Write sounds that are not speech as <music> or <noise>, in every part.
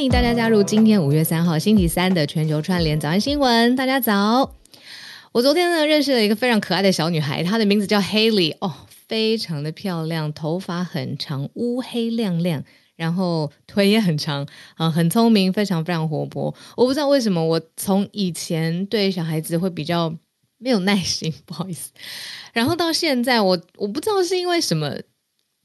欢迎大家加入今天五月三号星期三的全球串联早安新闻。大家早！我昨天呢认识了一个非常可爱的小女孩，她的名字叫 Haley 哦，非常的漂亮，头发很长，乌黑亮亮，然后腿也很长啊，很聪明，非常非常活泼。我不知道为什么，我从以前对小孩子会比较没有耐心，不好意思，然后到现在，我我不知道是因为什么。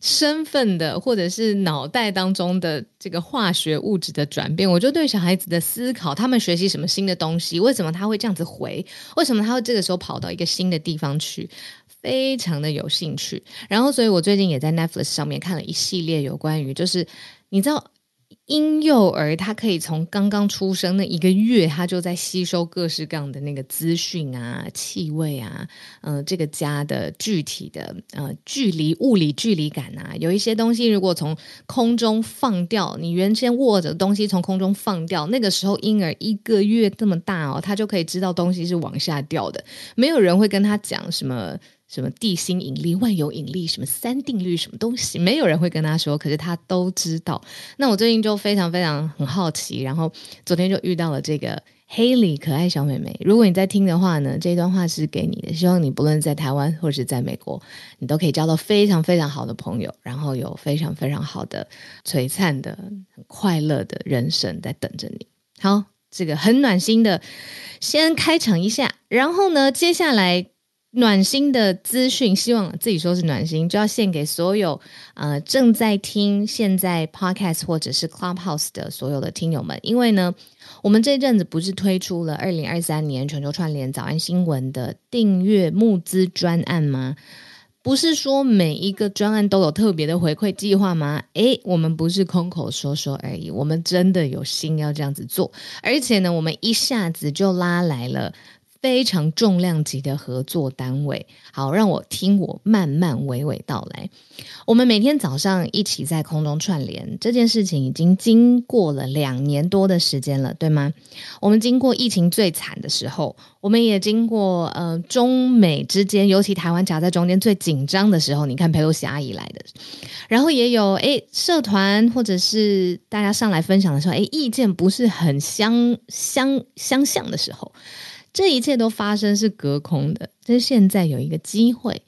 身份的，或者是脑袋当中的这个化学物质的转变，我就对小孩子的思考，他们学习什么新的东西，为什么他会这样子回，为什么他会这个时候跑到一个新的地方去，非常的有兴趣。然后，所以我最近也在 Netflix 上面看了一系列有关于，就是你知道。婴幼儿他可以从刚刚出生那一个月，他就在吸收各式各样的那个资讯啊、气味啊，呃，这个家的具体的呃距离、物理距离感啊，有一些东西如果从空中放掉，你原先握着的东西从空中放掉，那个时候婴儿一个月这么大哦，他就可以知道东西是往下掉的，没有人会跟他讲什么。什么地心引力、万有引力、什么三定律、什么东西，没有人会跟他说，可是他都知道。那我最近就非常非常很好奇，然后昨天就遇到了这个 Haley 可爱小妹妹。如果你在听的话呢，这段话是给你的，希望你不论在台湾或者是在美国，你都可以交到非常非常好的朋友，然后有非常非常好的璀璨的、很快乐的人生在等着你。好，这个很暖心的，先开场一下，然后呢，接下来。暖心的资讯，希望自己说是暖心，就要献给所有呃正在听现在 Podcast 或者是 Clubhouse 的所有的听友们。因为呢，我们这阵子不是推出了二零二三年全球串联早安新闻的订阅募资专案吗？不是说每一个专案都有特别的回馈计划吗？诶，我们不是空口说说而已，我们真的有心要这样子做，而且呢，我们一下子就拉来了。非常重量级的合作单位，好，让我听我慢慢娓娓道来。我们每天早上一起在空中串联，这件事情已经经过了两年多的时间了，对吗？我们经过疫情最惨的时候，我们也经过呃中美之间，尤其台湾夹在中间最紧张的时候。你看佩洛西阿姨来的，然后也有诶社团或者是大家上来分享的时候，诶意见不是很相相相像的时候。这一切都发生是隔空的，但是现在有一个机会，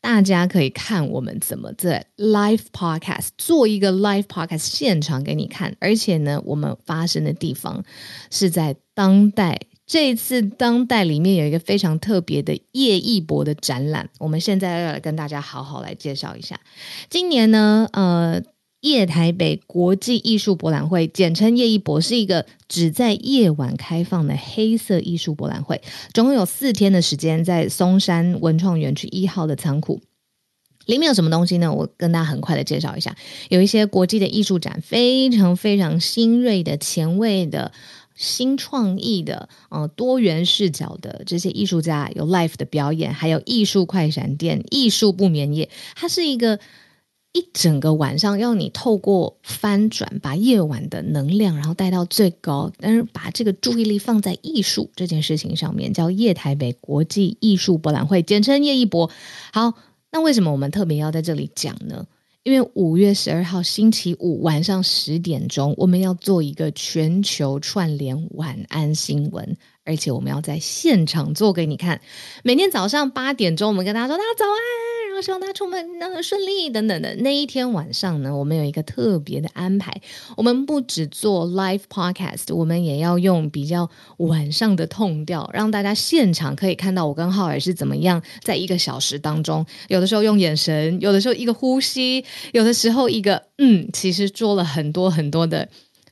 大家可以看我们怎么在 live podcast 做一个 live podcast 现场给你看，而且呢，我们发生的地方是在当代。这一次当代里面有一个非常特别的叶一博的展览，我们现在要来跟大家好好来介绍一下。今年呢，呃。夜台北国际艺术博览会，简称夜艺博，是一个只在夜晚开放的黑色艺术博览会。总共有四天的时间，在松山文创园区一号的仓库。里面有什么东西呢？我跟大家很快的介绍一下。有一些国际的艺术展，非常非常新锐的、前卫的、新创意的、呃多元视角的这些艺术家，有 live 的表演，还有艺术快闪店、艺术不眠夜。它是一个。一整个晚上要你透过翻转，把夜晚的能量，然后带到最高，但是把这个注意力放在艺术这件事情上面，叫夜台北国际艺术博览会，简称夜艺博。好，那为什么我们特别要在这里讲呢？因为五月十二号星期五晚上十点钟，我们要做一个全球串联晚安新闻。而且我们要在现场做给你看，每天早上八点钟，我们跟大家说大家早安，然后希望大家出门那顺利等等的。那一天晚上呢，我们有一个特别的安排，我们不只做 live podcast，我们也要用比较晚上的痛调，让大家现场可以看到我跟浩尔是怎么样在一个小时当中，有的时候用眼神，有的时候一个呼吸，有的时候一个嗯，其实做了很多很多的。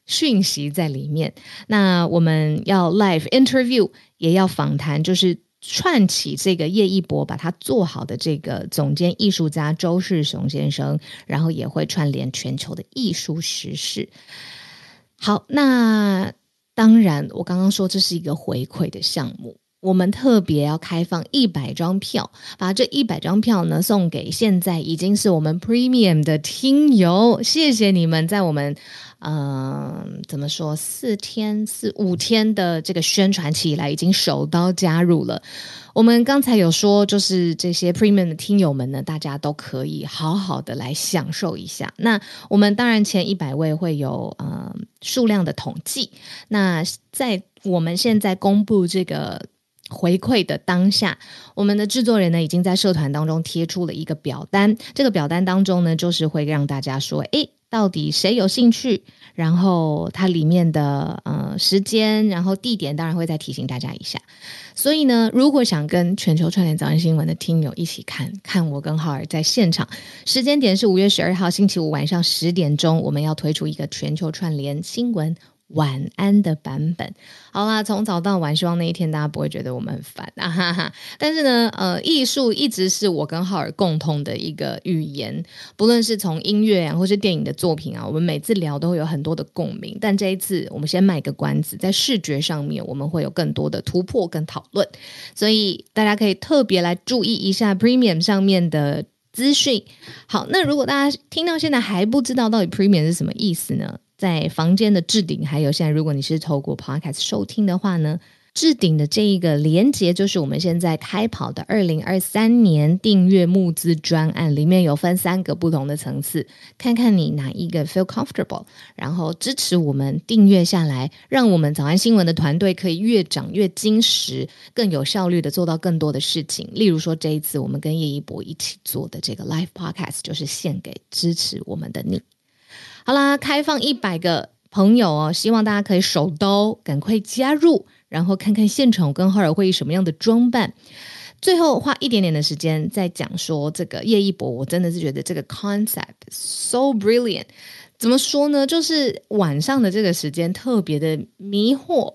讯息在里面，那我们要 live interview，也要访谈，就是串起这个叶一博把他做好的这个总监艺术家周世雄先生，然后也会串联全球的艺术时事。好，那当然，我刚刚说这是一个回馈的项目，我们特别要开放一百张票，把这一百张票呢送给现在已经是我们 Premium 的听友，谢谢你们在我们嗯、呃、怎么说四天四五天的这个宣传期以来，已经手刀加入了。我们刚才有说，就是这些 Premium 的听友们呢，大家都可以好好的来享受一下。那我们当然前一百位会有呃数量的统计，那在我们现在公布这个。回馈的当下，我们的制作人呢已经在社团当中贴出了一个表单。这个表单当中呢，就是会让大家说，诶，到底谁有兴趣？然后它里面的呃时间，然后地点，当然会再提醒大家一下。所以呢，如果想跟全球串联早安新闻的听友一起看看我跟浩尔在现场，时间点是五月十二号星期五晚上十点钟，我们要推出一个全球串联新闻。晚安的版本，好啦，从早到晚，希望那一天大家不会觉得我们很烦啊 <laughs> 哈哈。但是呢，呃，艺术一直是我跟浩尔共同的一个语言，不论是从音乐啊，或是电影的作品啊，我们每次聊都会有很多的共鸣。但这一次，我们先卖个关子，在视觉上面，我们会有更多的突破跟讨论，所以大家可以特别来注意一下 Premium 上面的资讯。好，那如果大家听到现在还不知道到底 Premium 是什么意思呢？在房间的置顶，还有现在，如果你是透过 Podcast 收听的话呢，置顶的这一个连接，就是我们现在开跑的二零二三年订阅募资专案，里面有分三个不同的层次，看看你哪一个 feel comfortable，然后支持我们订阅下来，让我们早安新闻的团队可以越长越精实，更有效率的做到更多的事情。例如说，这一次我们跟叶一博一起做的这个 Live Podcast，就是献给支持我们的你。好啦，开放一百个朋友哦，希望大家可以手刀赶快加入，然后看看现场跟浩尔会以什么样的装扮。最后花一点点的时间再讲说这个叶一博，我真的是觉得这个 concept so brilliant。怎么说呢？就是晚上的这个时间特别的迷惑，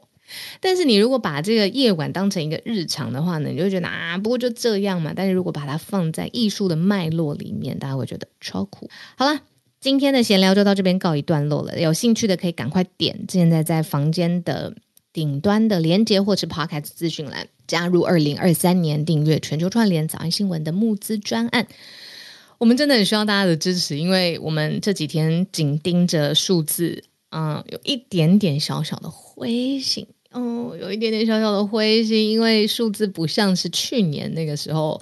但是你如果把这个夜晚当成一个日常的话呢，你就会觉得啊，不过就这样嘛。但是如果把它放在艺术的脉络里面，大家会觉得超酷。好啦。今天的闲聊就到这边告一段落了。有兴趣的可以赶快点现在在房间的顶端的连接，或是 Podcast 资讯栏，加入二零二三年订阅全球串联早安新闻的募资专案。我们真的很需要大家的支持，因为我们这几天紧盯着数字，嗯，有一点点小小的灰心，哦，有一点点小小的灰心，因为数字不像是去年那个时候，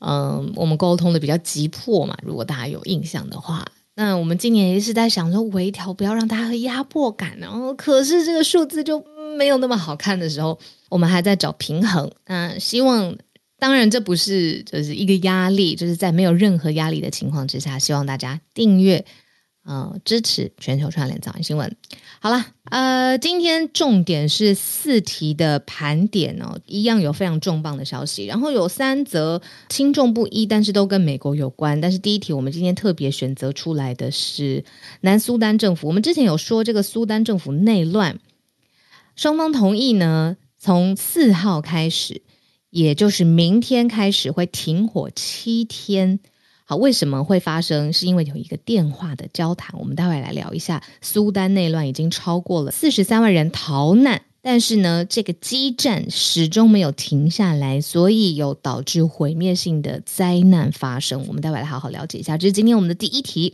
嗯，我们沟通的比较急迫嘛。如果大家有印象的话。那我们今年也是在想说微调，不要让大家有压迫感，然后可是这个数字就没有那么好看的时候，我们还在找平衡。那，希望当然这不是就是一个压力，就是在没有任何压力的情况之下，希望大家订阅。呃，支持全球串联早安新闻。好了，呃，今天重点是四题的盘点哦，一样有非常重磅的消息，然后有三则轻重不一，但是都跟美国有关。但是第一题，我们今天特别选择出来的是南苏丹政府。我们之前有说这个苏丹政府内乱，双方同意呢，从四号开始，也就是明天开始会停火七天。好，为什么会发生？是因为有一个电话的交谈。我们待会来聊一下，苏丹内乱已经超过了四十三万人逃难，但是呢，这个激战始终没有停下来，所以有导致毁灭性的灾难发生。我们待会来好好了解一下。这是今天我们的第一题。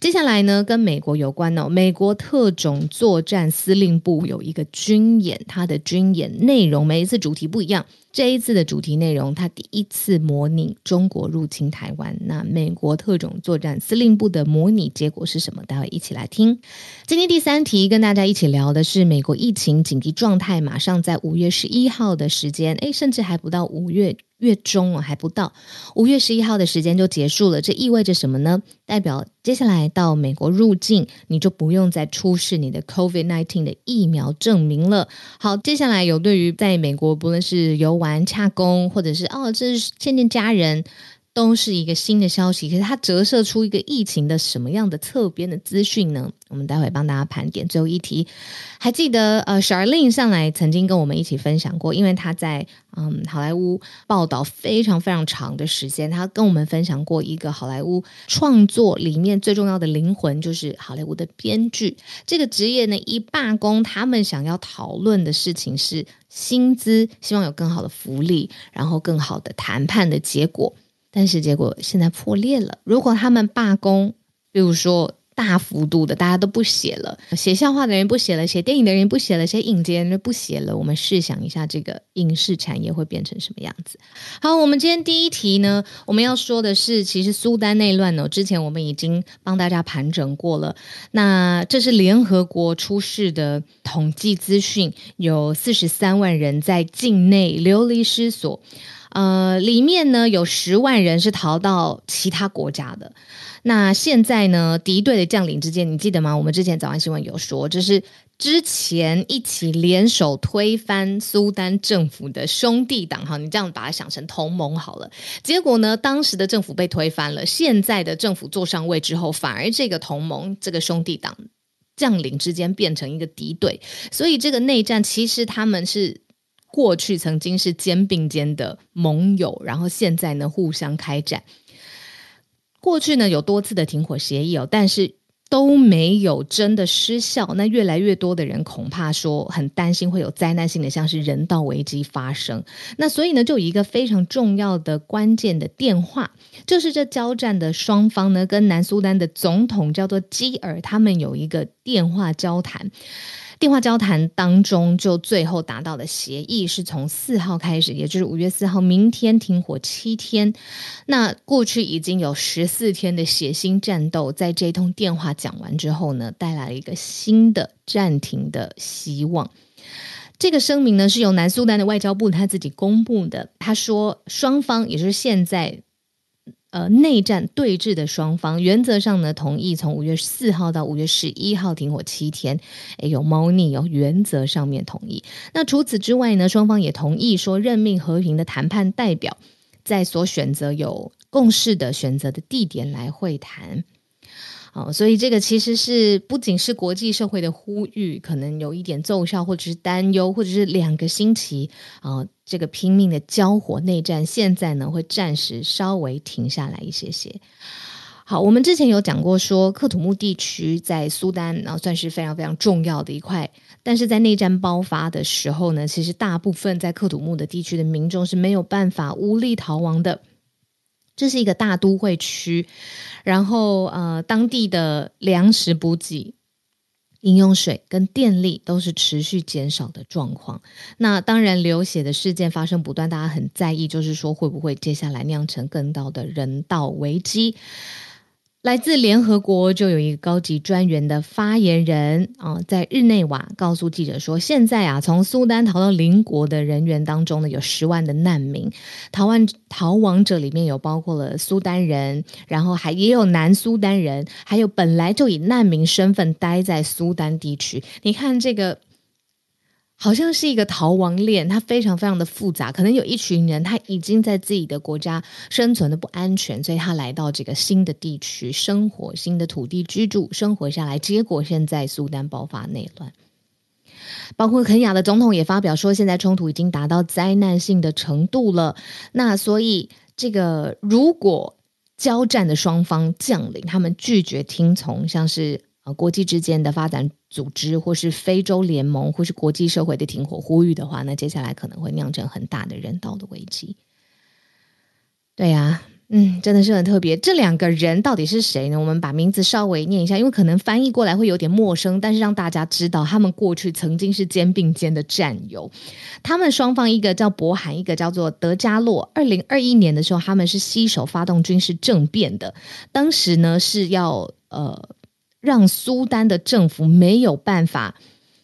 接下来呢，跟美国有关哦。美国特种作战司令部有一个军演，它的军演内容每一次主题不一样。这一次的主题内容，他第一次模拟中国入侵台湾。那美国特种作战司令部的模拟结果是什么？待会一起来听。今天第三题跟大家一起聊的是美国疫情紧急状态，马上在五月十一号的时间，诶，甚至还不到五月。月中哦，还不到五月十一号的时间就结束了，这意味着什么呢？代表接下来到美国入境，你就不用再出示你的 COVID-19 的疫苗证明了。好，接下来有对于在美国不论是游玩、玩洽工，或者是哦，这是见见家人，都是一个新的消息，可是它折射出一个疫情的什么样的侧边的资讯呢？我们待会帮大家盘点。最后一题，还记得呃，Charlene 上来曾经跟我们一起分享过，因为他在嗯好莱坞报道非常非常长的时间，他跟我们分享过一个好莱坞创作里面最重要的灵魂，就是好莱坞的编剧这个职业呢。一罢工，他们想要讨论的事情是薪资，希望有更好的福利，然后更好的谈判的结果。但是结果现在破裂了。如果他们罢工，比如说大幅度的，大家都不写了，写笑话的人不写了，写电影的人不写了，写影集的人不写了，我们试想一下，这个影视产业会变成什么样子？好，我们今天第一题呢，我们要说的是，其实苏丹内乱呢，之前我们已经帮大家盘整过了。那这是联合国出示的统计资讯，有四十三万人在境内流离失所。呃，里面呢有十万人是逃到其他国家的。那现在呢，敌对的将领之间，你记得吗？我们之前早安新闻有说，就是之前一起联手推翻苏丹政府的兄弟党，哈，你这样把它想成同盟好了。结果呢，当时的政府被推翻了，现在的政府坐上位之后，反而这个同盟，这个兄弟党将领之间变成一个敌对，所以这个内战其实他们是。过去曾经是肩并肩的盟友，然后现在呢互相开战。过去呢有多次的停火协议哦，但是都没有真的失效。那越来越多的人恐怕说很担心会有灾难性的，像是人道危机发生。那所以呢，就有一个非常重要的关键的电话，就是这交战的双方呢跟南苏丹的总统叫做基尔，他们有一个电话交谈。电话交谈当中，就最后达到的协议是从四号开始，也就是五月四号，明天停火七天。那过去已经有十四天的血腥战斗，在这通电话讲完之后呢，带来了一个新的暂停的希望。这个声明呢，是由南苏丹的外交部他自己公布的。他说，双方也就是现在。呃，内战对峙的双方原则上呢，同意从五月四号到五月十一号停火七天，诶有猫腻哦，原则上面同意。那除此之外呢，双方也同意说任命和平的谈判代表，在所选择有共识的选择的地点来会谈。哦，所以这个其实是不仅是国际社会的呼吁，可能有一点奏效，或者是担忧，或者是两个星期啊、这个拼命的交火内战，现在呢会暂时稍微停下来一些些。好，我们之前有讲过说，克土木地区在苏丹啊、哦、算是非常非常重要的一块，但是在内战爆发的时候呢，其实大部分在克土木的地区的民众是没有办法无力逃亡的。这是一个大都会区，然后呃，当地的粮食补给、饮用水跟电力都是持续减少的状况。那当然，流血的事件发生不断，大家很在意，就是说会不会接下来酿成更大的人道危机。来自联合国就有一个高级专员的发言人啊，在日内瓦告诉记者说，现在啊，从苏丹逃到邻国的人员当中呢，有十万的难民，逃亡逃亡者里面有包括了苏丹人，然后还也有南苏丹人，还有本来就以难民身份待在苏丹地区。你看这个。好像是一个逃亡链，它非常非常的复杂。可能有一群人，他已经在自己的国家生存的不安全，所以他来到这个新的地区生活，新的土地居住，生活下来。结果现在苏丹爆发内乱，包括肯亚的总统也发表说，现在冲突已经达到灾难性的程度了。那所以，这个如果交战的双方将领他们拒绝听从，像是。啊，国际之间的发展组织，或是非洲联盟，或是国际社会的停火呼吁的话，那接下来可能会酿成很大的人道的危机。对呀、嗯，真的是很特别。这两个人到底是谁呢？我们把名字稍微念一下，因为可能翻译过来会有点陌生，但是让大家知道，他们过去曾经是肩并肩的战友。他们双方一个叫博罕，一个叫做德加洛。二零二一年的时候，他们是携手发动军事政变的，当时呢是要呃。让苏丹的政府没有办法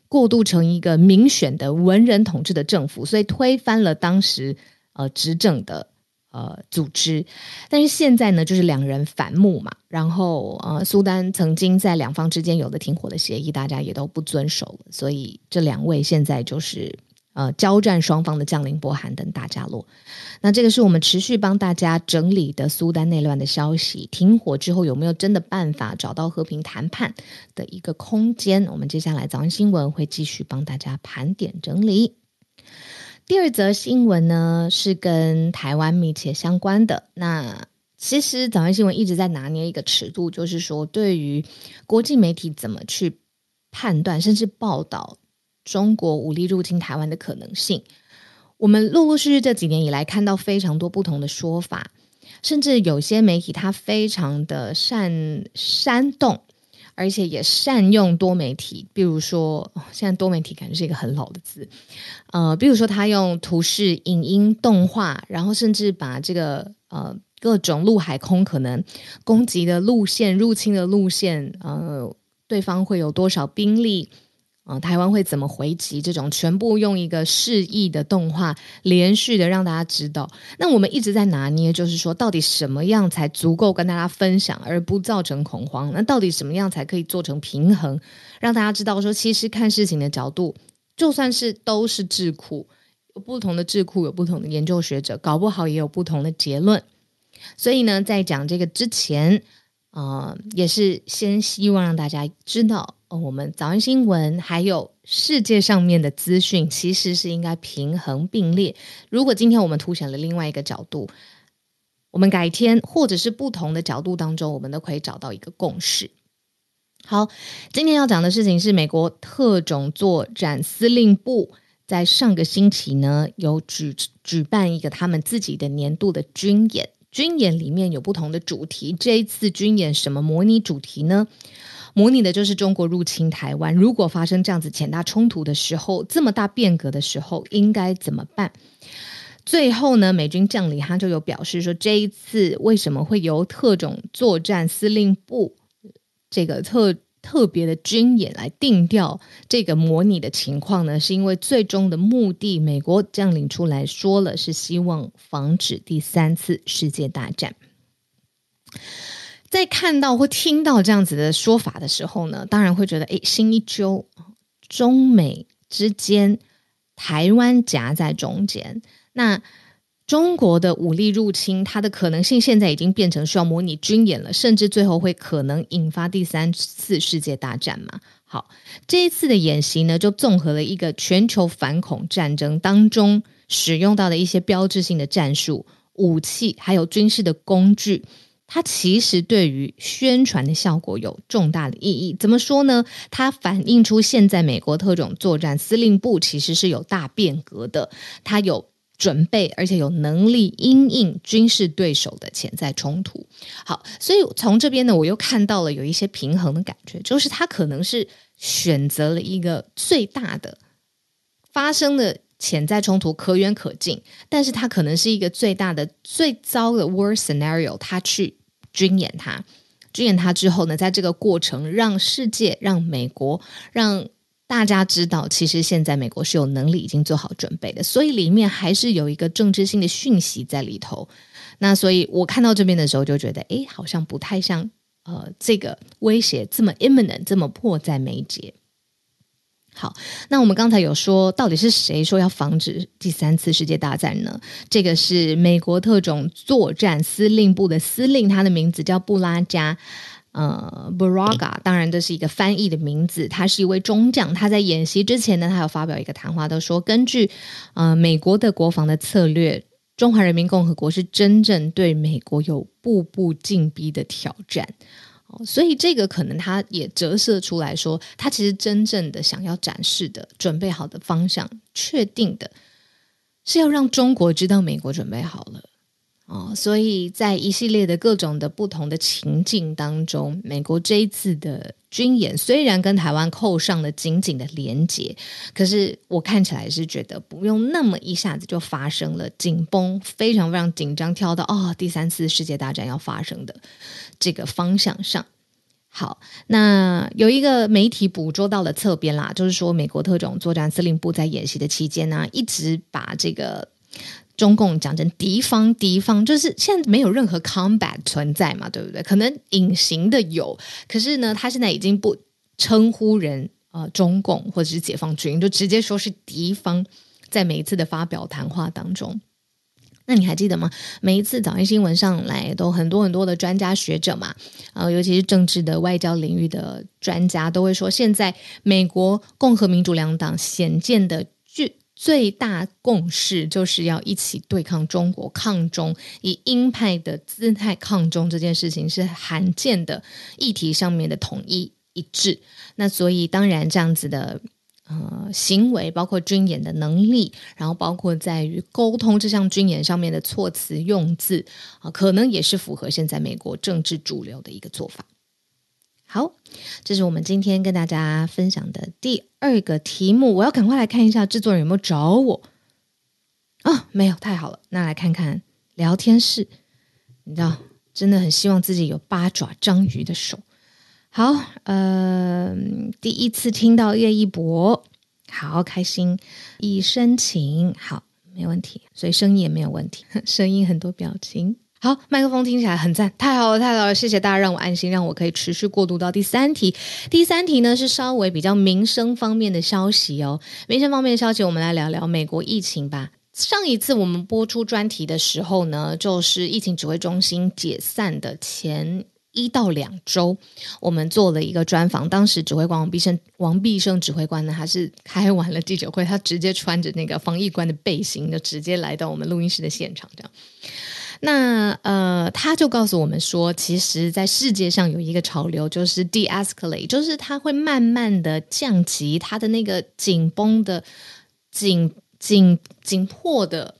过渡成一个民选的文人统治的政府，所以推翻了当时呃执政的呃组织。但是现在呢，就是两人反目嘛，然后呃苏丹曾经在两方之间有了停火的协议，大家也都不遵守，所以这两位现在就是呃交战双方的将领波罕等大家落。那这个是我们持续帮大家整理的苏丹内乱的消息。停火之后有没有真的办法找到和平谈判的一个空间？我们接下来早安新闻会继续帮大家盘点整理。第二则新闻呢，是跟台湾密切相关的。那其实早安新闻一直在拿捏一个尺度，就是说对于国际媒体怎么去判断，甚至报道中国武力入侵台湾的可能性。我们陆陆续续这几年以来看到非常多不同的说法，甚至有些媒体它非常的善煽动。而且也善用多媒体，比如说，现在多媒体感觉是一个很老的字，呃，比如说他用图示、影音、动画，然后甚至把这个呃各种陆海空可能攻击的路线、入侵的路线，呃，对方会有多少兵力。啊、台湾会怎么回击？这种全部用一个示意的动画，连续的让大家知道。那我们一直在拿捏，就是说，到底什么样才足够跟大家分享，而不造成恐慌？那到底什么样才可以做成平衡，让大家知道说，其实看事情的角度，就算是都是智库，有不同的智库，有不同的研究学者，搞不好也有不同的结论。所以呢，在讲这个之前，啊、也是先希望让大家知道。我们早安新闻还有世界上面的资讯，其实是应该平衡并列。如果今天我们凸显了另外一个角度，我们改天或者是不同的角度当中，我们都可以找到一个共识。好，今天要讲的事情是美国特种作战司令部在上个星期呢有举举办一个他们自己的年度的军演，军演里面有不同的主题。这一次军演什么模拟主题呢？模拟的就是中国入侵台湾，如果发生这样子潜大冲突的时候，这么大变革的时候，应该怎么办？最后呢，美军将领他就有表示说，这一次为什么会由特种作战司令部这个特特别的军演来定调这个模拟的情况呢？是因为最终的目的，美国将领出来说了，是希望防止第三次世界大战。在看到或听到这样子的说法的时候呢，当然会觉得，哎，心一揪，中美之间，台湾夹在中间，那中国的武力入侵，它的可能性现在已经变成需要模拟军演了，甚至最后会可能引发第三次世界大战嘛？好，这一次的演习呢，就综合了一个全球反恐战争当中使用到的一些标志性的战术、武器，还有军事的工具。它其实对于宣传的效果有重大的意义。怎么说呢？它反映出现在美国特种作战司令部其实是有大变革的，它有准备，而且有能力因应军事对手的潜在冲突。好，所以从这边呢，我又看到了有一些平衡的感觉，就是它可能是选择了一个最大的发生的潜在冲突可远可近，但是它可能是一个最大的最糟的 worst scenario，它去。军演它，军演它之后呢，在这个过程，让世界、让美国、让大家知道，其实现在美国是有能力已经做好准备的，所以里面还是有一个政治性的讯息在里头。那所以我看到这边的时候，就觉得，哎，好像不太像，呃，这个威胁这么 imminent，这么迫在眉睫。好，那我们刚才有说，到底是谁说要防止第三次世界大战呢？这个是美国特种作战司令部的司令，他的名字叫布拉加，呃，Buraga。当然，这是一个翻译的名字。他是一位中将，他在演习之前呢，他有发表一个谈话，都说根据呃美国的国防的策略，中华人民共和国是真正对美国有步步进逼的挑战。所以这个可能他也折射出来说，他其实真正的想要展示的、准备好的方向，确定的是要让中国知道美国准备好了。哦，所以在一系列的各种的不同的情境当中，美国这一次的军演虽然跟台湾扣上了紧紧的连结，可是我看起来是觉得不用那么一下子就发生了紧绷，非常非常紧张，跳到哦第三次世界大战要发生的这个方向上。好，那有一个媒体捕捉到了侧边啦，就是说美国特种作战司令部在演习的期间呢、一直把这个。中共讲成敌方，敌方就是现在没有任何 combat 存在嘛，对不对？可能隐形的有，可是呢，他现在已经不称呼人呃中共或者是解放军，就直接说是敌方。在每一次的发表谈话当中。那你还记得吗？每一次早安新闻上来都很多很多的专家学者嘛，呃，尤其是政治的外交领域的专家都会说，现在美国共和民主两党显见的最大共识就是要一起对抗中国，抗中，以鹰派的姿态抗中这件事情是罕见的议题上面的统一一致。那所以当然这样子的。呃，行为包括军演的能力，然后包括在于沟通这项军演上面的措辞用字啊，可能也是符合现在美国政治主流的一个做法。好，这是我们今天跟大家分享的第二个题目。我要赶快来看一下制作人有没有找我啊、没有，太好了。那来看看聊天室，你知道，真的很希望自己有八爪章鱼的手。好，呃，第一次听到叶一博，好开心，已申请，好，没问题，所以声音也没有问题，<laughs> 声音很多表情，好，麦克风听起来很赞，太好了，太好了，谢谢大家让我安心，让我可以持续过渡到第三题。第三题呢是稍微比较民生方面的消息哦，民生方面的消息，我们来聊聊美国疫情吧。上一次我们播出专题的时候呢，就是疫情指挥中心解散的前。一到两周，我们做了一个专访。当时指挥官王必胜，王必胜指挥官呢，他是开完了记者会，他直接穿着那个防疫官的背心，就直接来到我们录音室的现场。这样，那呃，他就告诉我们说，其实，在世界上有一个潮流，就是 de-escalate，就是它会慢慢的降级，它的那个紧绷的、紧紧紧迫的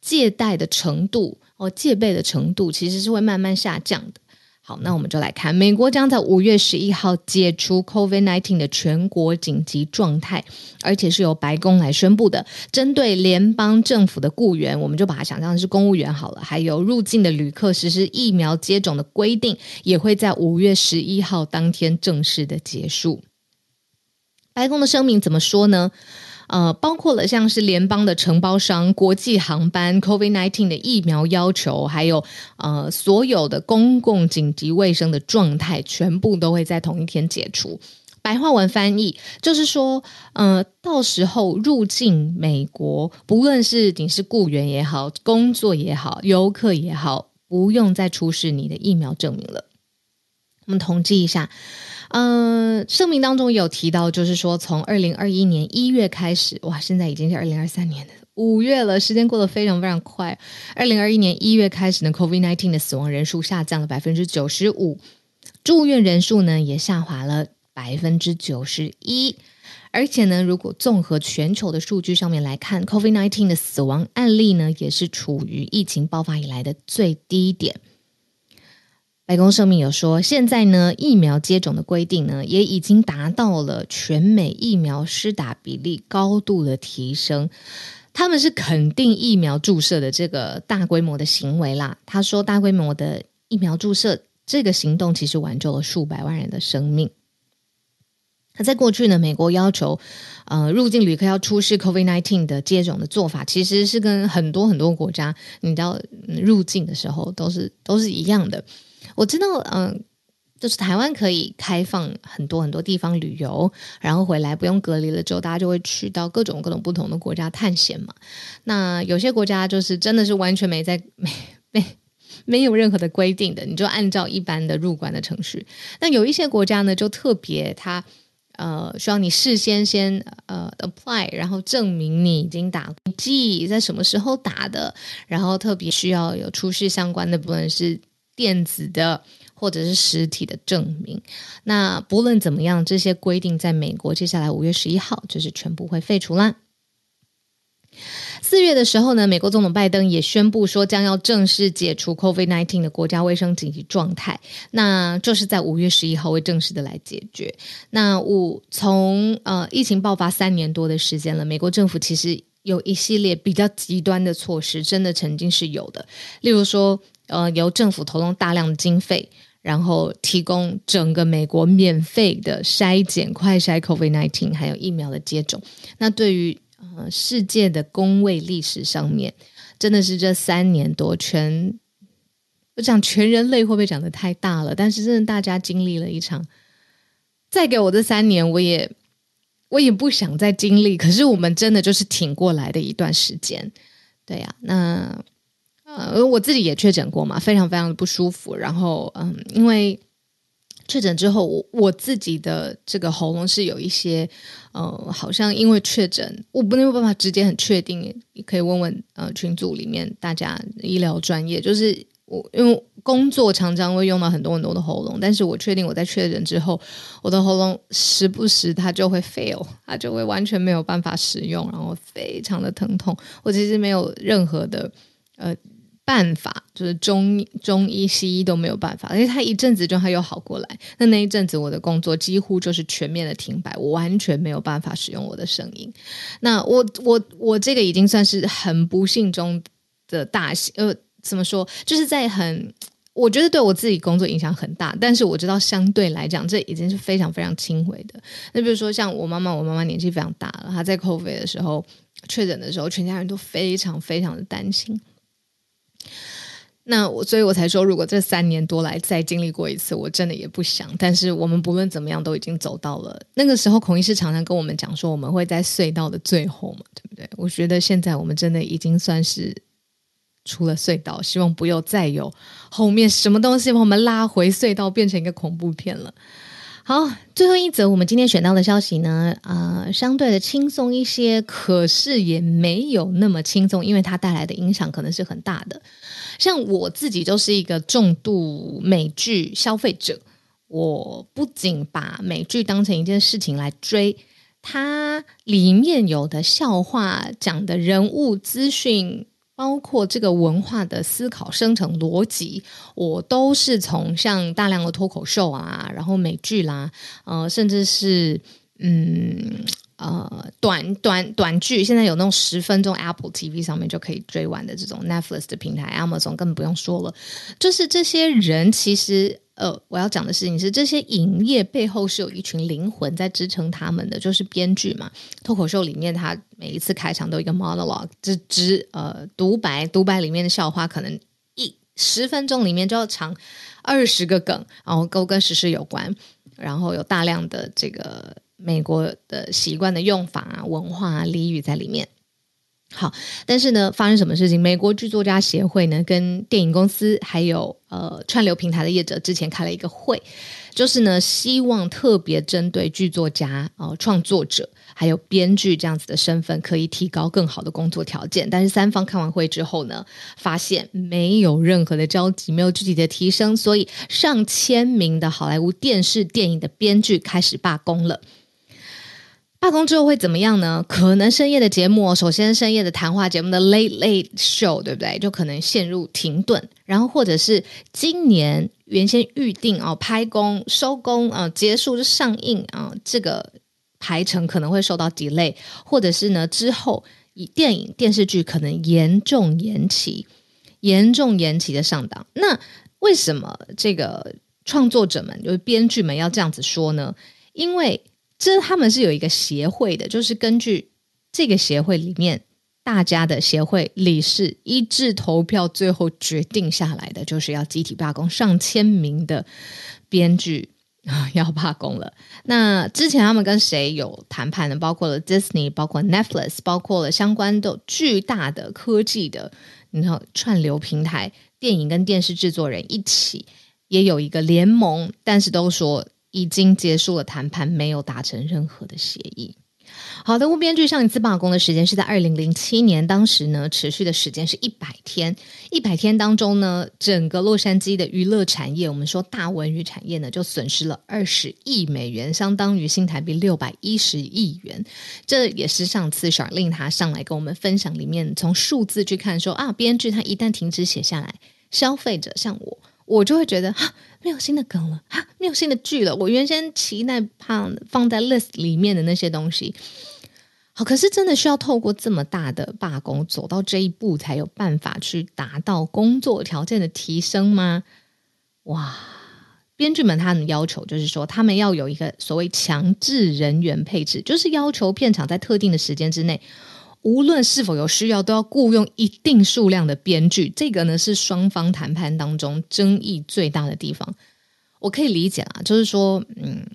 借贷的程度哦，戒备的程度其实是会慢慢下降的。好，那我们就来看，美国将在五月十一号解除 COVID-19 的全国紧急状态，而且是由白宫来宣布的。针对联邦政府的雇员，我们就把它想象是公务员好了，还有入境的旅客实施疫苗接种的规定，也会在五月十一号当天正式的结束。白宫的声明怎么说呢？呃，包括了像是联邦的承包商、国际航班、COVID-19 的疫苗要求，还有呃所有的公共紧急卫生的状态，全部都会在同一天解除。白话文翻译就是说，呃，到时候入境美国，不论是你是雇员也好，工作也好，游客也好，不用再出示你的疫苗证明了。我们统计一下。嗯、呃，声明当中有提到，就是说从二零二一年一月开始，哇，现在已经是二零二三年的五月了，时间过得非常非常快。二零二一年一月开始呢，COVID-19 的死亡人数下降了百分之九十五，住院人数呢也下滑了百分之九十一，而且呢，如果综合全球的数据上面来看，COVID-19 的死亡案例呢也是处于疫情爆发以来的最低点。白宫声明有说，现在呢，疫苗接种的规定呢，也已经达到了全美疫苗施打比例高度的提升。他们是肯定疫苗注射的这个大规模的行为啦。他说，大规模的疫苗注射这个行动，其实挽救了数百万人的生命。那在过去呢，美国要求呃入境旅客要出示 COVID-19 的接种的做法，其实是跟很多很多国家，你知道入境的时候都是都是一样的。我知道，嗯，就是台湾可以开放很多很多地方旅游，然后回来不用隔离了之后，大家就会去到各种各种不同的国家探险嘛。那有些国家就是真的是完全没在没没没有任何的规定的，你就按照一般的入关的程序。那有一些国家呢，就特别它呃需要你事先先呃 apply，然后证明你已经打过剂，在什么时候打的，然后特别需要有出示相关的，不论是。电子的或者是实体的证明，那不论怎么样，这些规定在美国接下来五月十一号就是全部会废除啦。四月的时候呢，美国总统拜登也宣布说将要正式解除 COVID-19 的国家卫生紧急状态，那就是在五月十一号会正式的来解决。那五从呃疫情爆发三年多的时间了，美国政府其实有一系列比较极端的措施，真的曾经是有的，例如说。呃，由政府投入大量的经费，然后提供整个美国免费的筛检、快筛 COVID-19，还有疫苗的接种。那对于呃世界的公位历史上面，真的是这三年多全，我讲全人类会不会讲得太大了？但是真的大家经历了一场，再给我这三年，我也我也不想再经历。可是我们真的就是挺过来的一段时间，对呀、那呃，我自己也确诊过嘛，非常非常的不舒服。然后嗯，因为。确诊之后，我我自己的这个喉咙是有一些，呃，好像因为确诊，我不能有办法直接很确定。你可以问问呃群组里面大家医疗专业，就是我因为工作常常会用到很多很多的喉咙，但是我确定我在确诊之后，我的喉咙时不时它就会 fail，<laughs> 它就会完全没有办法使用，然后非常的疼痛。我其实没有任何的呃。办法就是中中医西医都没有办法，而且他一阵子就他又好过来。那那一阵子我的工作几乎就是全面的停摆，我完全没有办法使用我的声音。那我我我这个已经算是很不幸中的大幸，呃，怎么说？就是在很我觉得对我自己工作影响很大，但是我知道相对来讲这已经是非常非常轻微的。那比如说像我妈妈，我妈妈年纪非常大了，她在 COVID 的时候确诊的时候，全家人都非常非常的担心。那我，所以我才说，如果这三年多来再经历过一次，我真的也不想。但是我们不论怎么样，都已经走到了那个时候。孔医师常常跟我们讲说，我们会在隧道的最后嘛，对不对？我觉得现在我们真的已经算是出了隧道，希望不要再有后面什么东西把我们拉回隧道，变成一个恐怖片了。好，最后一则我们今天选到的消息呢，呃，相对的轻松一些，可是也没有那么轻松，因为它带来的影响可能是很大的。像我自己就是一个重度美剧消费者，我不仅把美剧当成一件事情来追，它里面有的笑话、讲的人物资讯。包括这个文化的思考、生成逻辑，我都是从像大量的脱口秀啊，然后美剧啦，呃，甚至是嗯呃短短短剧，现在有那种十分钟 Apple TV 上面就可以追完的这种 Netflix 的平台，Amazon 根本不用说了，就是这些人其实。呃，我要讲的事情是，这些影业背后是有一群灵魂在支撑他们的，就是编剧嘛。脱口秀里面，他每一次开场都有一个 monologue，只只呃独白，独白里面的笑话可能一十分钟里面就要长二十个梗，然后都跟时事有关，然后有大量的这个美国的习惯的用法啊、文化啊、俚语在里面。好，但是呢，发生什么事情？美国剧作家协会呢，跟电影公司还有呃串流平台的业者之前开了一个会，就是呢，希望特别针对剧作家、哦、创作者还有编剧这样子的身份，可以提高更好的工作条件。但是三方开完会之后呢，发现没有任何的交集，没有具体的提升，所以上千名的好莱坞电视电影的编剧开始罢工了。罢工之后会怎么样呢？<laughs> 可能深夜的节目，首先深夜的谈话节目的 Late Late Show，对不对？就可能陷入停顿，然后或者是今年原先预定哦拍工收工啊结束就上映啊这个排程可能会受到 delay，或者是呢之后以电影电视剧可能严重延期，严重延期的上档。那为什么这个创作者们就是编剧们要这样子说呢？因为这他们是有一个协会的，就是根据这个协会里面大家的协会理事一致投票，最后决定下来的，就是要集体罢工，上千名的编剧啊要罢工了。那之前他们跟谁有谈判呢？包括了 Disney，包括 Netflix，包括了相关的巨大的科技的，你知道串流平台、电影跟电视制作人一起也有一个联盟，但是都说。已经结束了谈判，没有达成任何的协议。好的，乌编剧上一次罢工的时间是在二零零七年，当时呢持续的时间是一百天。一百天当中呢，整个洛杉矶的娱乐产业，我们说大文娱产业呢，就损失了二十亿美元，相当于新台币六百一十亿元。这也是上次 Charlene 他上来跟我们分享里面从数字去看说啊，编剧他一旦停止写下来，消费者像我。我就会觉得哈，没有新的梗了，哈，没有新的剧了。我原先期待放放在 list 里面的那些东西，好，可是真的需要透过这么大的罢工走到这一步，才有办法去达到工作条件的提升吗？哇，编剧们他们要求就是说，他们要有一个所谓强制人员配置，就是要求片场在特定的时间之内。无论是否有需要，都要雇佣一定数量的编剧。这个呢，是双方谈判当中争议最大的地方。我可以理解啊，就是说，嗯，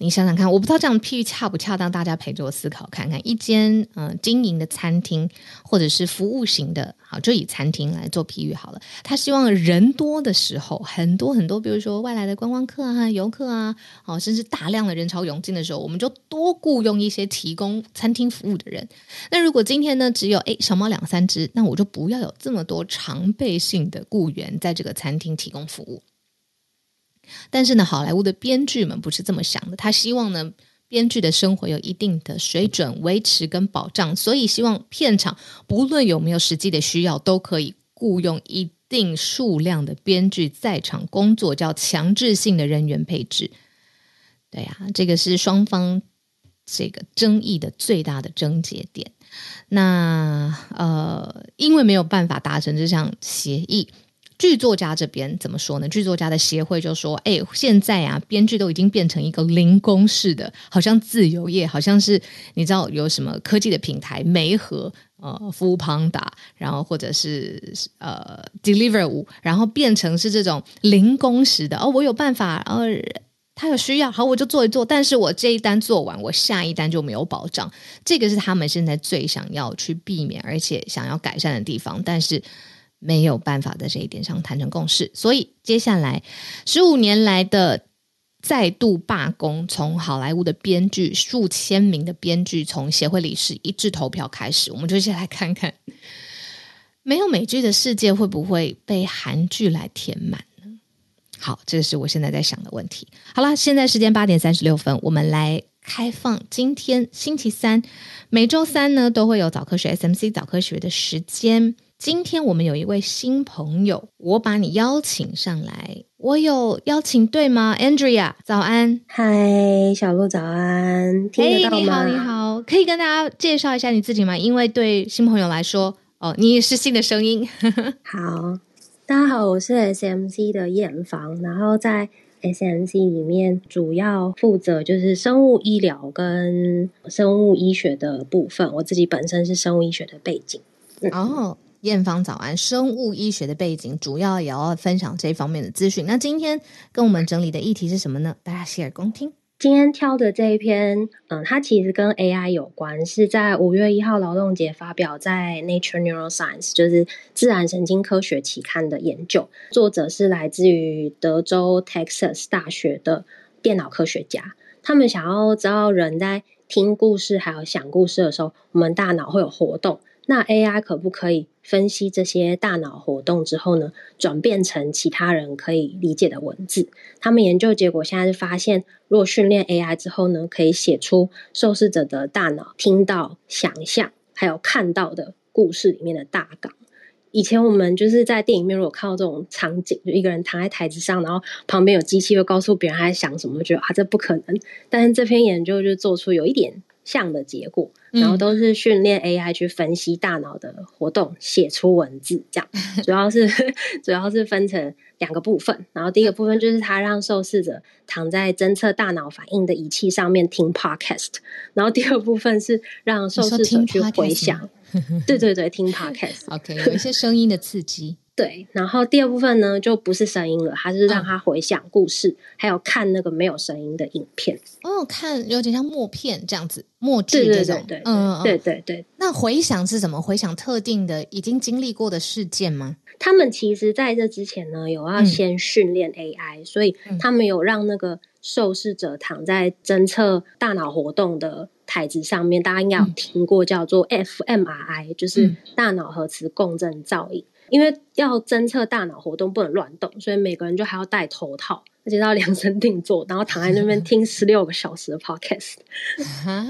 你想想看，我不知道这样譬喻恰不恰当，大家陪着我思考看看。一间嗯、呃、经营的餐厅，或者是服务型的，好，就以餐厅来做譬喻好了。他希望人多的时候，很多很多，比如说外来的观光客啊、游客啊，好，甚至大量的人潮涌进的时候，我们就多雇佣一些提供餐厅服务的人。那如果今天呢，只有诶小猫两三只，那我就不要有这么多常备性的雇员在这个餐厅提供服务。但是呢，好莱坞的编剧们不是这么想的。他希望呢，编剧的生活有一定的水准维持跟保障，所以希望片场不论有没有实际的需要，都可以雇佣一定数量的编剧在场工作，叫强制性的人员配置。对呀、啊，这个是双方这个争议的最大的症结点。那呃，因为没有办法达成这项协议。剧作家这边怎么说呢？剧作家的协会就说：“哎，现在啊，编剧都已经变成一个零工式的，好像自由业，好像是你知道有什么科技的平台，媒合呃，foodpanda，然后或者是呃，Deliver，然后变成是这种零工时的哦，我有办法，呃，他有需要，好，我就做一做，但是我这一单做完，我下一单就没有保障，这个是他们现在最想要去避免，而且想要改善的地方，但是。”没有办法在这一点上谈成共识，所以接下来十五年来的再度罢工，从好莱坞的编剧数千名的编剧从协会理事一致投票开始，我们就先来看看，没有美剧的世界会不会被韩剧来填满呢？好，这是我现在在想的问题。好了，现在时间八点三十六分，我们来开放今天星期三，每周三呢都会有早科学 SMC 早科学的时间。今天我们有一位新朋友，我把你邀请上来，我有邀请对吗？Andrea，早安，嗨，小鹿早安，听得到吗？Hey, 你好，你好，可以跟大家介绍一下你自己吗？因为对新朋友来说，哦，你也是新的声音。<laughs> 好，大家好，我是 SMC 的验房，然后在 SMC 里面主要负责就是生物医疗跟生物医学的部分，我自己本身是生物医学的背景。哦。Oh. 验房早安，生物医学的背景，主要也要分享这方面的资讯。那今天跟我们整理的议题是什么呢？大家洗耳恭听。今天挑的这一篇，嗯，它其实跟 AI 有关，是在五月一号劳动节发表在 Nature Neuroscience，就是自然神经科学期刊的研究。作者是来自于德州 Texas 大学的电脑科学家，他们想要知道人在听故事还有想故事的时候，我们大脑会有活动。那 AI 可不可以分析这些大脑活动之后呢，转变成其他人可以理解的文字？他们研究结果现在是发现，如果训练 AI 之后呢，可以写出受试者的大脑听到、想象还有看到的故事里面的大纲。以前我们就是在电影里面，如果看到这种场景，就一个人躺在台子上，然后旁边有机器会告诉别人他在想什么，就觉得啊，这不可能。但是这篇研究就做出有一点。像的结果，然后都是训练 AI 去分析大脑的活动，写出文字，这样 <laughs> 主要是主要是分成两个部分。然后第一个部分就是他让受试者躺在侦测大脑反应的仪器上面听 Podcast，然后第二部分是让受试者去回想，对对对，听 Podcast，OK，<laughs> 有一些声音的刺激。对，然后第二部分呢，就不是声音了，它是让他回想故事，嗯、还有看那个没有声音的影片。哦，看有点像默片这样子，默剧这种。对对对对，嗯，对对对。那回想是什么？回想特定的已经经历过的事件吗？他们其实在这之前呢，有要先训练 AI，、嗯、所以他们有让那个受试者躺在侦测大脑活动的台子上面，大家应该有听过叫做 fMRI，、嗯、就是大脑核磁共振造影。因为要侦测大脑活动不能乱动，所以每个人就还要戴头套，而且要量身定做，然后躺在那边听十六个小时的 podcast。啊，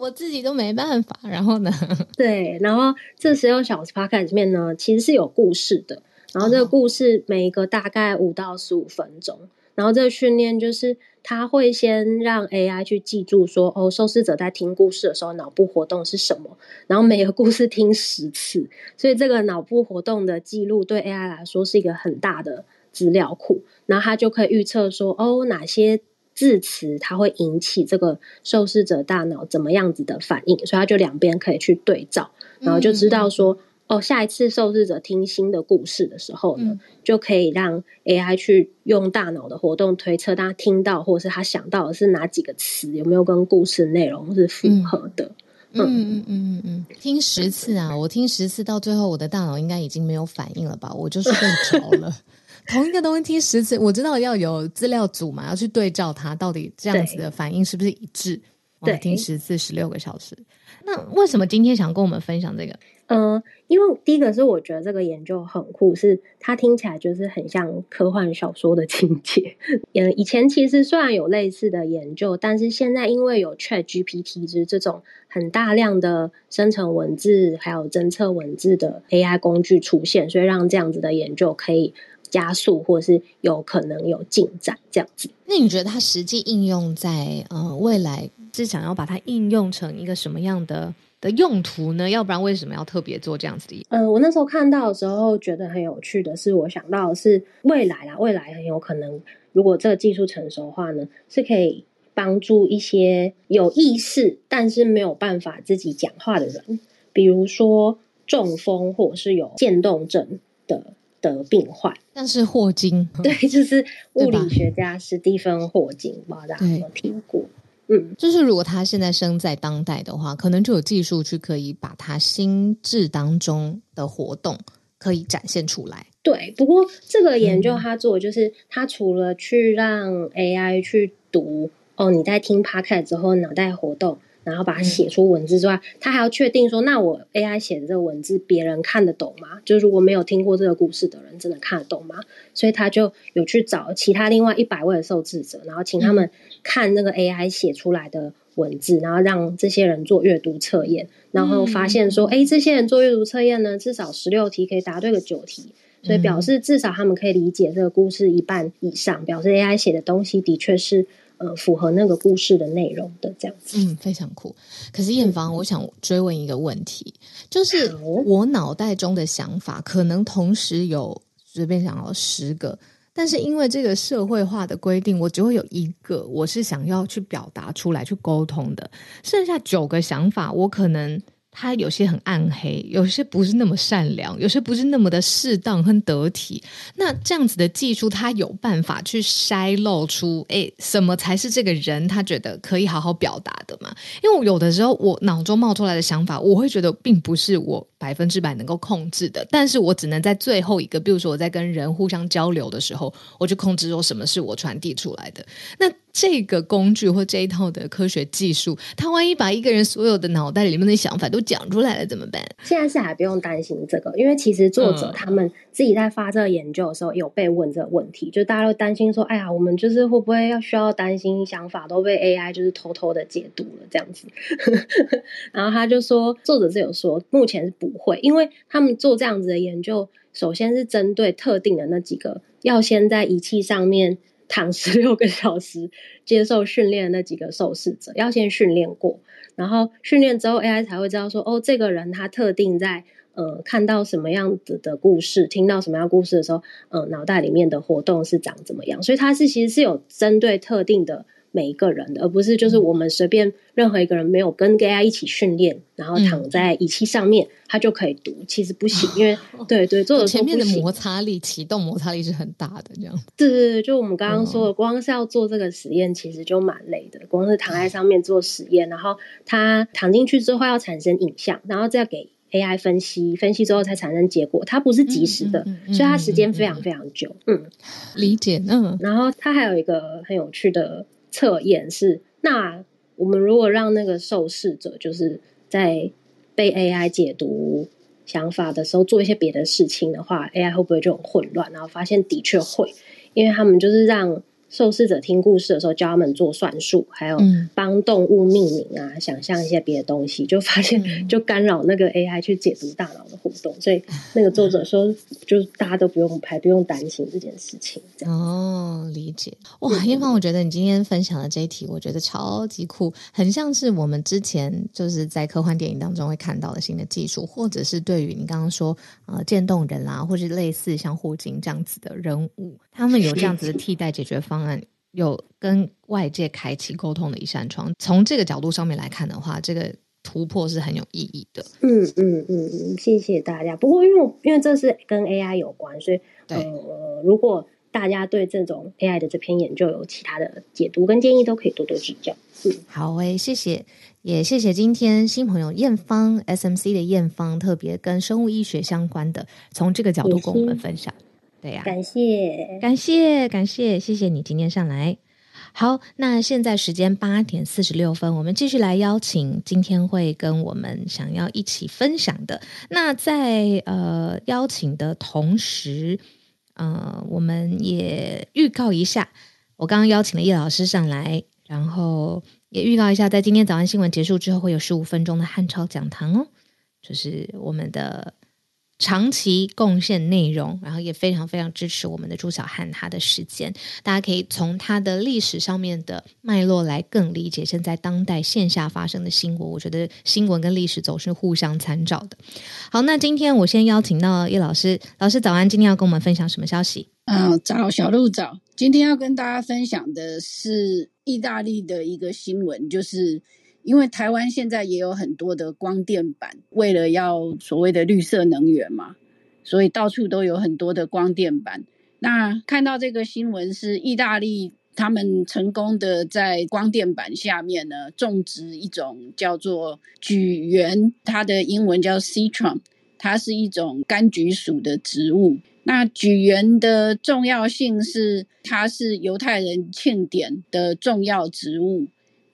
我自己都没办法。然后呢？<laughs> 对，然后这十六小时 podcast 里面呢，其实是有故事的。然后这个故事每一个大概五到十五分钟。然后这个训练就是，他会先让 AI 去记住说，哦，受试者在听故事的时候脑部活动是什么，然后每个故事听十次，所以这个脑部活动的记录对 AI 来说是一个很大的资料库，然后他就可以预测说，哦，哪些字词它会引起这个受试者大脑怎么样子的反应，所以他就两边可以去对照，然后就知道说。哦，下一次受试者听新的故事的时候呢，嗯、就可以让 AI 去用大脑的活动推测，他听到或者是他想到的是哪几个词，有没有跟故事内容是符合的。嗯嗯嗯嗯嗯，听十次啊，我听十次，到最后我的大脑应该已经没有反应了吧？我就睡着了。<laughs> 同一个东西听十次，我知道要有资料组嘛，要去对照它到底这样子的反应是不是一致。对，听十次，十六个小时。那为什么今天想跟我们分享这个？呃，因为第一个是我觉得这个研究很酷，是它听起来就是很像科幻小说的情节。嗯，以前其实虽然有类似的研究，但是现在因为有 ChatGPT，就是这种很大量的生成文字还有侦测文字的 AI 工具出现，所以让这样子的研究可以加速，或是有可能有进展这样子。那你觉得它实际应用在呃未来是想要把它应用成一个什么样的？的用途呢？要不然为什么要特别做这样子的？嗯、呃，我那时候看到的时候觉得很有趣的是，我想到的是未来啦，未来很有可能，如果这个技术成熟的话呢，是可以帮助一些有意识但是没有办法自己讲话的人，比如说中风或者是有渐冻症的的病患，像是霍金，<laughs> 对，就是物理学家史蒂芬霍金，不知道大家有没有听过？嗯，就是如果他现在生在当代的话，可能就有技术去可以把他心智当中的活动可以展现出来。对，不过这个研究他做，就是他除了去让 AI 去读，哦，你在听 Podcast 之后脑袋活动。然后把它写出文字之外，嗯、他还要确定说，那我 AI 写的这个文字，别人看得懂吗？就是如果没有听过这个故事的人，真的看得懂吗？所以他就有去找其他另外一百位的受制者，然后请他们看那个 AI 写出来的文字，然后让这些人做阅读测验，然后发现说，哎、嗯，这些人做阅读测验呢，至少十六题可以答对个九题，所以表示至少他们可以理解这个故事一半以上，表示 AI 写的东西的确是。呃，符合那个故事的内容的这样子，嗯，非常酷。可是艳芳，我想追问一个问题，就是我脑袋中的想法可能同时有随便想要十个，但是因为这个社会化的规定，我只会有一个我是想要去表达出来去沟通的，剩下九个想法我可能。他有些很暗黑，有些不是那么善良，有些不是那么的适当和得体。那这样子的技术，他有办法去筛漏出，诶，什么才是这个人他觉得可以好好表达的嘛？因为我有的时候，我脑中冒出来的想法，我会觉得并不是我百分之百能够控制的，但是我只能在最后一个，比如说我在跟人互相交流的时候，我就控制说什么是我传递出来的。那这个工具或这一套的科学技术，它万一把一个人所有的脑袋里面的想法都讲出来了，怎么办？现在是还不用担心这个，因为其实作者他们自己在发这个研究的时候，有被问这个问题，就大家都担心说，哎呀，我们就是会不会要需要担心想法都被 AI 就是偷偷的解读了这样子？<laughs> 然后他就说，作者是有说，目前是不不会，因为他们做这样子的研究，首先是针对特定的那几个，要先在仪器上面。<laughs> 躺十六个小时接受训练的那几个受试者要先训练过，然后训练之后 AI 才会知道说，哦，这个人他特定在呃看到什么样子的故事，听到什么样故事的时候，呃，脑袋里面的活动是长怎么样，所以它是其实是有针对特定的。每一个人的，而不是就是我们随便任何一个人没有跟 AI 一起训练，然后躺在仪器上面，嗯、他就可以读，其实不行，因为 <laughs> 对对，做的前面的摩擦力启动摩擦力是很大的，这样。对对对，就我们刚刚说的，光是要做这个实验，其实就蛮累的，光是躺在上面做实验，然后他躺进去之后要产生影像，然后再给 AI 分析，分析之后才产生结果，它不是及时的，嗯嗯嗯、所以它时间非常非常久。嗯，理解。嗯，然后它还有一个很有趣的。测验是，那我们如果让那个受试者就是在被 AI 解读想法的时候做一些别的事情的话，AI 会不会就很混乱？然后发现的确会，因为他们就是让。受试者听故事的时候，教他们做算术，还有帮动物命名啊，嗯、想象一些别的东西，就发现就干扰那个 AI 去解读大脑的活动。所以那个作者说，就大家都不用还不用担心这件事情。哦，理解。哇，叶芳，我觉得你今天分享的这一题，我觉得超级酷，很像是我们之前就是在科幻电影当中会看到的新的技术，或者是对于你刚刚说呃渐冻人啦，或是类似像霍金这样子的人物，他们有这样子的替代解决方案。有跟外界开启沟通的一扇窗。从这个角度上面来看的话，这个突破是很有意义的。嗯嗯嗯嗯，谢谢大家。不过因为因为这是跟 AI 有关，所以对呃，如果大家对这种 AI 的这篇研究有其他的解读跟建议，都可以多多指教。嗯，好诶、欸，谢谢，也谢谢今天新朋友艳芳 SMC 的艳芳，特别跟生物医学相关的，从这个角度跟我们分享。对呀、啊，感谢感谢感谢，谢谢你今天上来。好，那现在时间八点四十六分，我们继续来邀请今天会跟我们想要一起分享的。那在呃邀请的同时，呃，我们也预告一下，我刚刚邀请了叶老师上来，然后也预告一下，在今天早安新闻结束之后，会有十五分钟的汉超讲堂哦，就是我们的。长期贡献内容，然后也非常非常支持我们的朱小汉他的时间，大家可以从他的历史上面的脉络来更理解现在当代线下发生的新闻。我觉得新闻跟历史总是互相参照的。好，那今天我先邀请到叶老师，老师早安，今天要跟我们分享什么消息？嗯，早，小鹿早。今天要跟大家分享的是意大利的一个新闻，就是。因为台湾现在也有很多的光电板，为了要所谓的绿色能源嘛，所以到处都有很多的光电板。那看到这个新闻是意大利，他们成功的在光电板下面呢种植一种叫做莒圆，它的英文叫 citron，它是一种柑橘属的植物。那莒圆的重要性是，它是犹太人庆典的重要植物。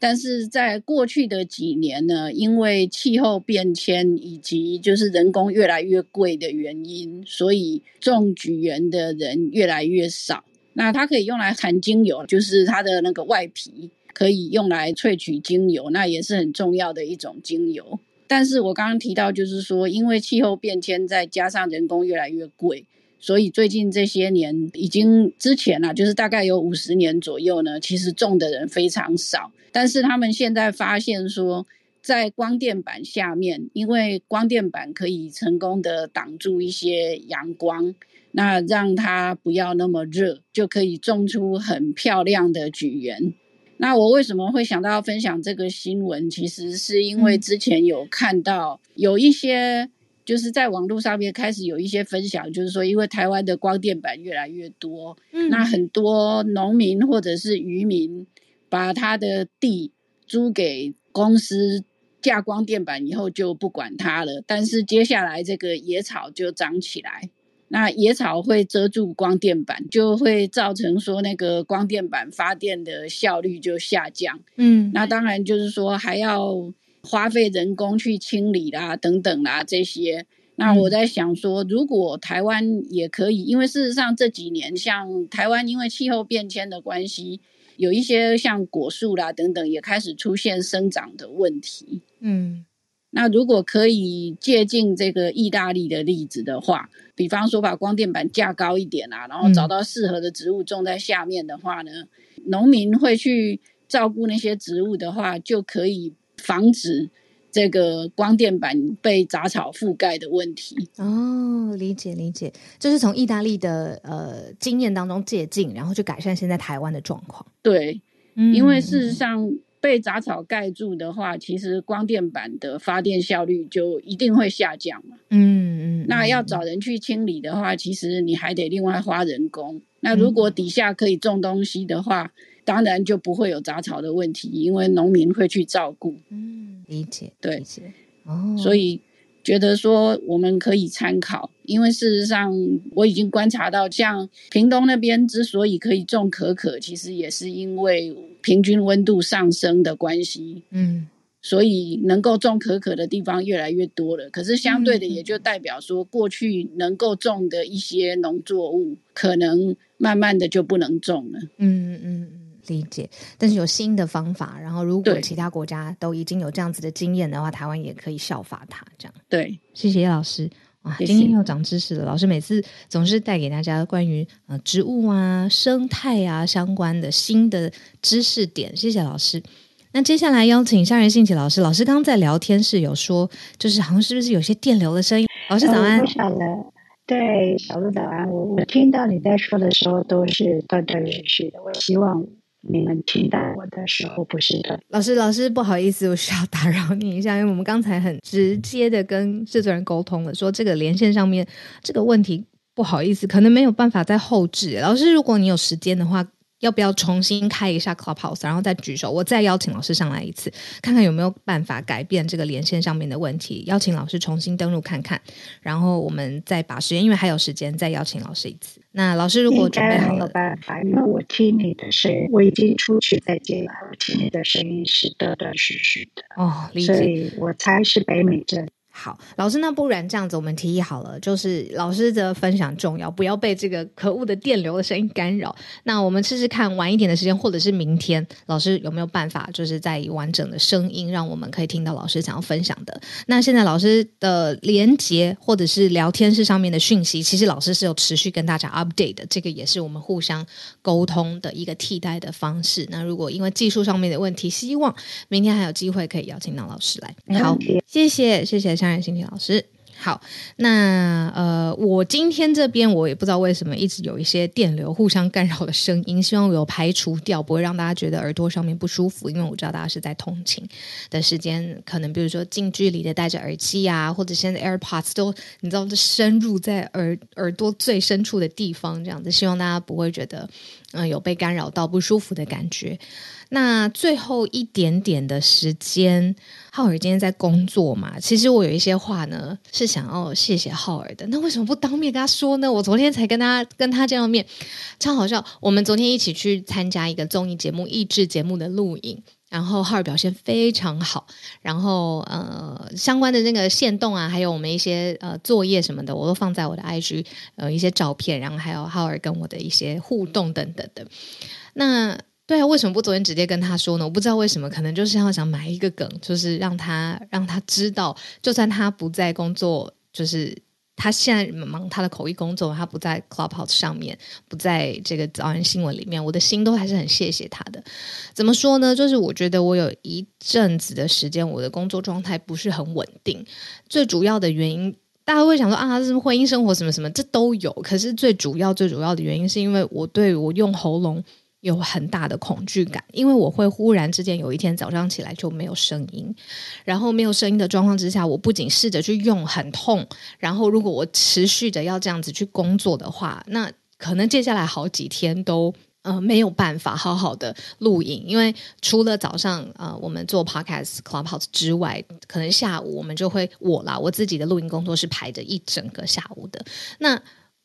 但是在过去的几年呢，因为气候变迁以及就是人工越来越贵的原因，所以种菊园的人越来越少。那它可以用来含精油，就是它的那个外皮可以用来萃取精油，那也是很重要的一种精油。但是我刚刚提到，就是说因为气候变迁，再加上人工越来越贵。所以最近这些年，已经之前啊，就是大概有五十年左右呢，其实种的人非常少。但是他们现在发现说，在光电板下面，因为光电板可以成功的挡住一些阳光，那让它不要那么热，就可以种出很漂亮的菊园。那我为什么会想到要分享这个新闻？其实是因为之前有看到有一些。就是在网络上面开始有一些分享，就是说，因为台湾的光电板越来越多，嗯，那很多农民或者是渔民把他的地租给公司架光电板以后就不管它了，但是接下来这个野草就长起来，那野草会遮住光电板，就会造成说那个光电板发电的效率就下降，嗯，那当然就是说还要。花费人工去清理啦，等等啦，这些。那我在想说，如果台湾也可以，因为事实上这几年，像台湾因为气候变迁的关系，有一些像果树啦等等，也开始出现生长的问题。嗯，那如果可以借鉴这个意大利的例子的话，比方说把光电板架高一点啊，然后找到适合的植物种在下面的话呢，农民会去照顾那些植物的话，就可以。防止这个光电板被杂草覆盖的问题。哦，理解理解，就是从意大利的呃经验当中借鉴，然后去改善现在台湾的状况。对，嗯，因为事实上被杂草盖住的话，其实光电板的发电效率就一定会下降嘛。嗯嗯，那要找人去清理的话，其实你还得另外花人工。那如果底下可以种东西的话，当然就不会有杂草的问题，因为农民会去照顾。嗯，理解，对，理解。哦，所以觉得说我们可以参考，因为事实上我已经观察到，像屏东那边之所以可以种可可，其实也是因为平均温度上升的关系。嗯。所以能够种可可的地方越来越多了，可是相对的也就代表说，过去能够种的一些农作物，可能慢慢的就不能种了。嗯嗯嗯，理解。但是有新的方法，然后如果其他国家都已经有这样子的经验的话，台湾也可以效法它。这样。对，谢谢叶老师。哇，今天又长知识了。老师每次总是带给大家关于呃植物啊、生态啊相关的新的知识点。谢谢老师。那接下来邀请夏元信奇老师。老师刚刚在聊天室有说，就是好像是不是有些电流的声音？老师早安。不晓得，对，小鹿早安。我我听到你在说的时候都是断断续续的。我希望你们听到我的时候不是的。老师，老师，不好意思，我需要打扰你一下，因为我们刚才很直接的跟制作人沟通了，说这个连线上面这个问题，不好意思，可能没有办法再后置。老师，如果你有时间的话。要不要重新开一下 Clubhouse，然后再举手，我再邀请老师上来一次，看看有没有办法改变这个连线上面的问题。邀请老师重新登录看看，然后我们再把时间，因为还有时间，再邀请老师一次。那老师如果准备好了，没有办法，因为我听你的声音，我已经出去再进来，我听你的声音是断断续续的。哦，理解。所以我猜是北美这里。好，老师，那不然这样子，我们提议好了，就是老师的分享重要，不要被这个可恶的电流的声音干扰。那我们试试看，晚一点的时间，或者是明天，老师有没有办法，就是在以完整的声音，让我们可以听到老师想要分享的。那现在老师的连接或者是聊天室上面的讯息，其实老师是有持续跟大家 update 的，这个也是我们互相沟通的一个替代的方式。那如果因为技术上面的问题，希望明天还有机会可以邀请到老师来。好，谢谢，谢谢。信心婷老师，好，那呃，我今天这边我也不知道为什么一直有一些电流互相干扰的声音，希望我有排除掉，不会让大家觉得耳朵上面不舒服，因为我知道大家是在通勤的时间，可能比如说近距离的戴着耳机啊，或者现在 AirPods 都你知道，就深入在耳耳朵最深处的地方，这样子，希望大家不会觉得嗯、有被干扰到不舒服的感觉。那最后一点点的时间，浩尔今天在工作嘛？其实我有一些话呢，是想要谢谢浩尔的。那为什么不当面跟他说呢？我昨天才跟他跟他见到面，超好笑。我们昨天一起去参加一个综艺节目、益智节目的录影，然后浩尔表现非常好。然后呃，相关的那个线动啊，还有我们一些呃作业什么的，我都放在我的 IG，呃，一些照片，然后还有浩尔跟我的一些互动等等的。那。对啊，为什么不昨天直接跟他说呢？我不知道为什么，可能就是要想买一个梗，就是让他让他知道，就算他不在工作，就是他现在忙他的口译工作，他不在 Clubhouse 上面，不在这个早安新闻里面，我的心都还是很谢谢他的。怎么说呢？就是我觉得我有一阵子的时间，我的工作状态不是很稳定，最主要的原因，大家会想说啊，这是婚姻生活什么什么，这都有。可是最主要最主要的原因，是因为我对我用喉咙。有很大的恐惧感，因为我会忽然之间有一天早上起来就没有声音，然后没有声音的状况之下，我不仅试着去用很痛，然后如果我持续的要这样子去工作的话，那可能接下来好几天都呃没有办法好好的录影，因为除了早上呃我们做 Podcast Clubhouse 之外，可能下午我们就会我啦，我自己的录音工作是排着一整个下午的那。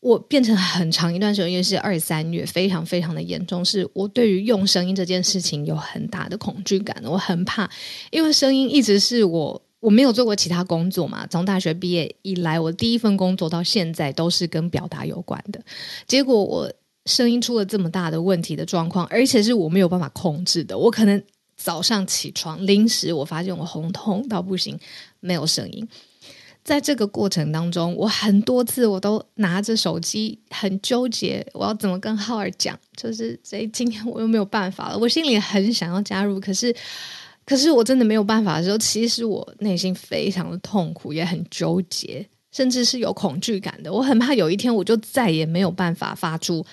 我变成很长一段时间，因为是二三月，非常非常的严重。是我对于用声音这件事情有很大的恐惧感，我很怕，因为声音一直是我我没有做过其他工作嘛。从大学毕业以来，我第一份工作到现在都是跟表达有关的。结果我声音出了这么大的问题的状况，而且是我没有办法控制的。我可能早上起床临时我发现我喉痛到不行，没有声音。在这个过程当中，我很多次我都拿着手机很纠结，我要怎么跟浩儿讲？就是这今天我又没有办法了，我心里很想要加入，可是可是我真的没有办法的时候，其实我内心非常的痛苦，也很纠结，甚至是有恐惧感的。我很怕有一天我就再也没有办法发出。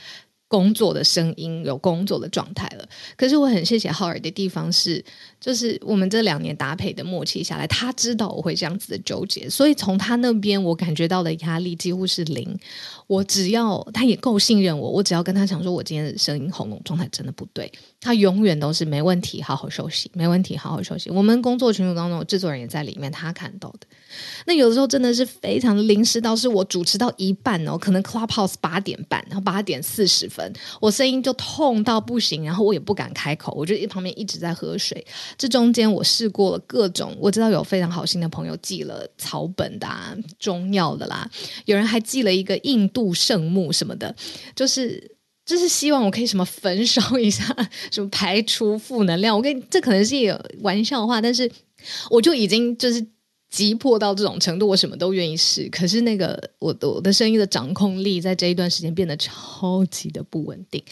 工作的声音，有工作的状态了，可是我很谢谢浩尔的地方是，就是我们这两年搭配的默契下来，他知道我会这样子的纠结，所以从他那边我感觉到的压力几乎是零。我只要他也够信任我，我只要跟他讲说，我今天的声音喉咙状态真的不对，他永远都是没问题，好好休息，没问题，好好休息。我们工作群组当中，制作人也在里面，他看到的。那有的时候真的是非常临时，到是我主持到一半哦，可能 Clubhouse 八点半，然后八点四十分，我声音就痛到不行，然后我也不敢开口，我就一旁边一直在喝水。这中间我试过了各种，我知道有非常好心的朋友寄了草本的啊，中药的啦，有人还寄了一个硬度圣木什么的，就是就是希望我可以什么焚烧一下，<laughs> 什么排除负能量。我跟你这可能是一个玩笑话，但是我就已经就是。急迫到这种程度，我什么都愿意试。可是那个我我的声音的掌控力，在这一段时间变得超级的不稳定。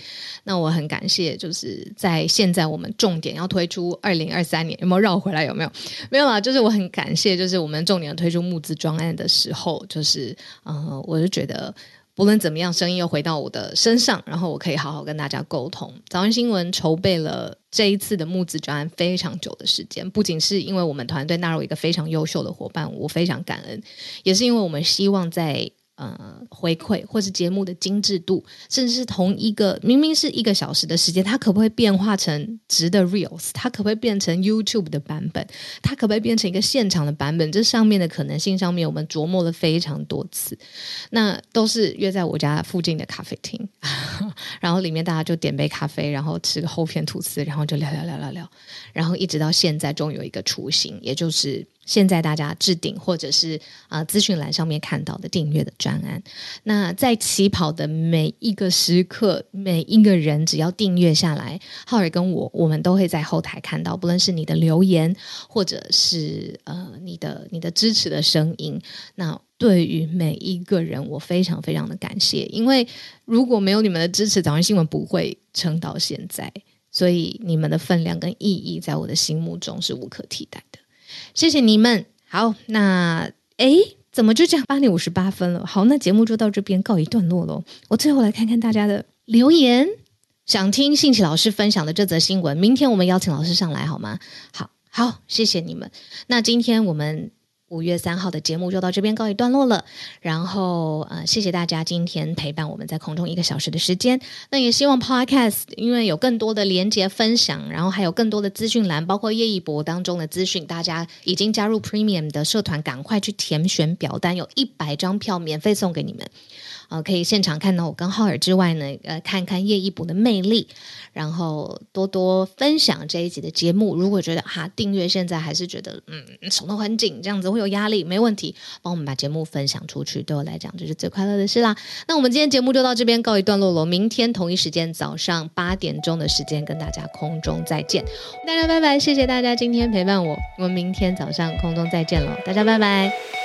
那我很感谢，就是在现在我们重点要推出二零二三年，有没有绕回来？有没有？没有啊。就是我很感谢，就是我们重点推出募资专案的时候，就是嗯，我就觉得。不论怎么样，声音又回到我的身上，然后我可以好好跟大家沟通。早安新闻筹备了这一次的募资专案非常久的时间，不仅是因为我们团队纳入一个非常优秀的伙伴，我非常感恩，也是因为我们希望在。呃，回馈或是节目的精致度，甚至是同一个明明是一个小时的时间，它可不可以变化成直的 reels？它可不可以变成 YouTube 的版本？它可不可以变成一个现场的版本？这上面的可能性上面，我们琢磨了非常多次。那都是约在我家附近的咖啡厅，<laughs> 然后里面大家就点杯咖啡，然后吃个厚片吐司，然后就聊聊聊聊聊，然后一直到现在，终于有一个雏形，也就是。现在大家置顶或者是啊、呃、资讯栏上面看到的订阅的专案，那在起跑的每一个时刻，每一个人只要订阅下来，浩尔跟我，我们都会在后台看到，不论是你的留言，或者是呃你的你的支持的声音。那对于每一个人，我非常非常的感谢，因为如果没有你们的支持，早安新闻不会撑到现在，所以你们的分量跟意义，在我的心目中是无可替代的。谢谢你们。好，那诶，怎么就这样？八点五十八分了。好，那节目就到这边告一段落喽。我最后来看看大家的留言，想听信奇老师分享的这则新闻。明天我们邀请老师上来好吗？好，好，谢谢你们。那今天我们。五月三号的节目就到这边告一段落了，然后呃，谢谢大家今天陪伴我们在空中一个小时的时间。那也希望 Podcast 因为有更多的连接分享，然后还有更多的资讯栏，包括叶一博当中的资讯，大家已经加入 Premium 的社团，赶快去填选表单，有一百张票免费送给你们。呃，可以现场看到我跟浩尔之外呢，呃，看看叶一博的魅力，然后多多分享这一集的节目。如果觉得哈订阅现在还是觉得嗯手头很紧，这样子会有压力，没问题，帮我们把节目分享出去，对我来讲就是最快乐的事啦。那我们今天节目就到这边告一段落了，明天同一时间早上八点钟的时间跟大家空中再见，大家拜拜，谢谢大家今天陪伴我，我们明天早上空中再见了，大家拜拜。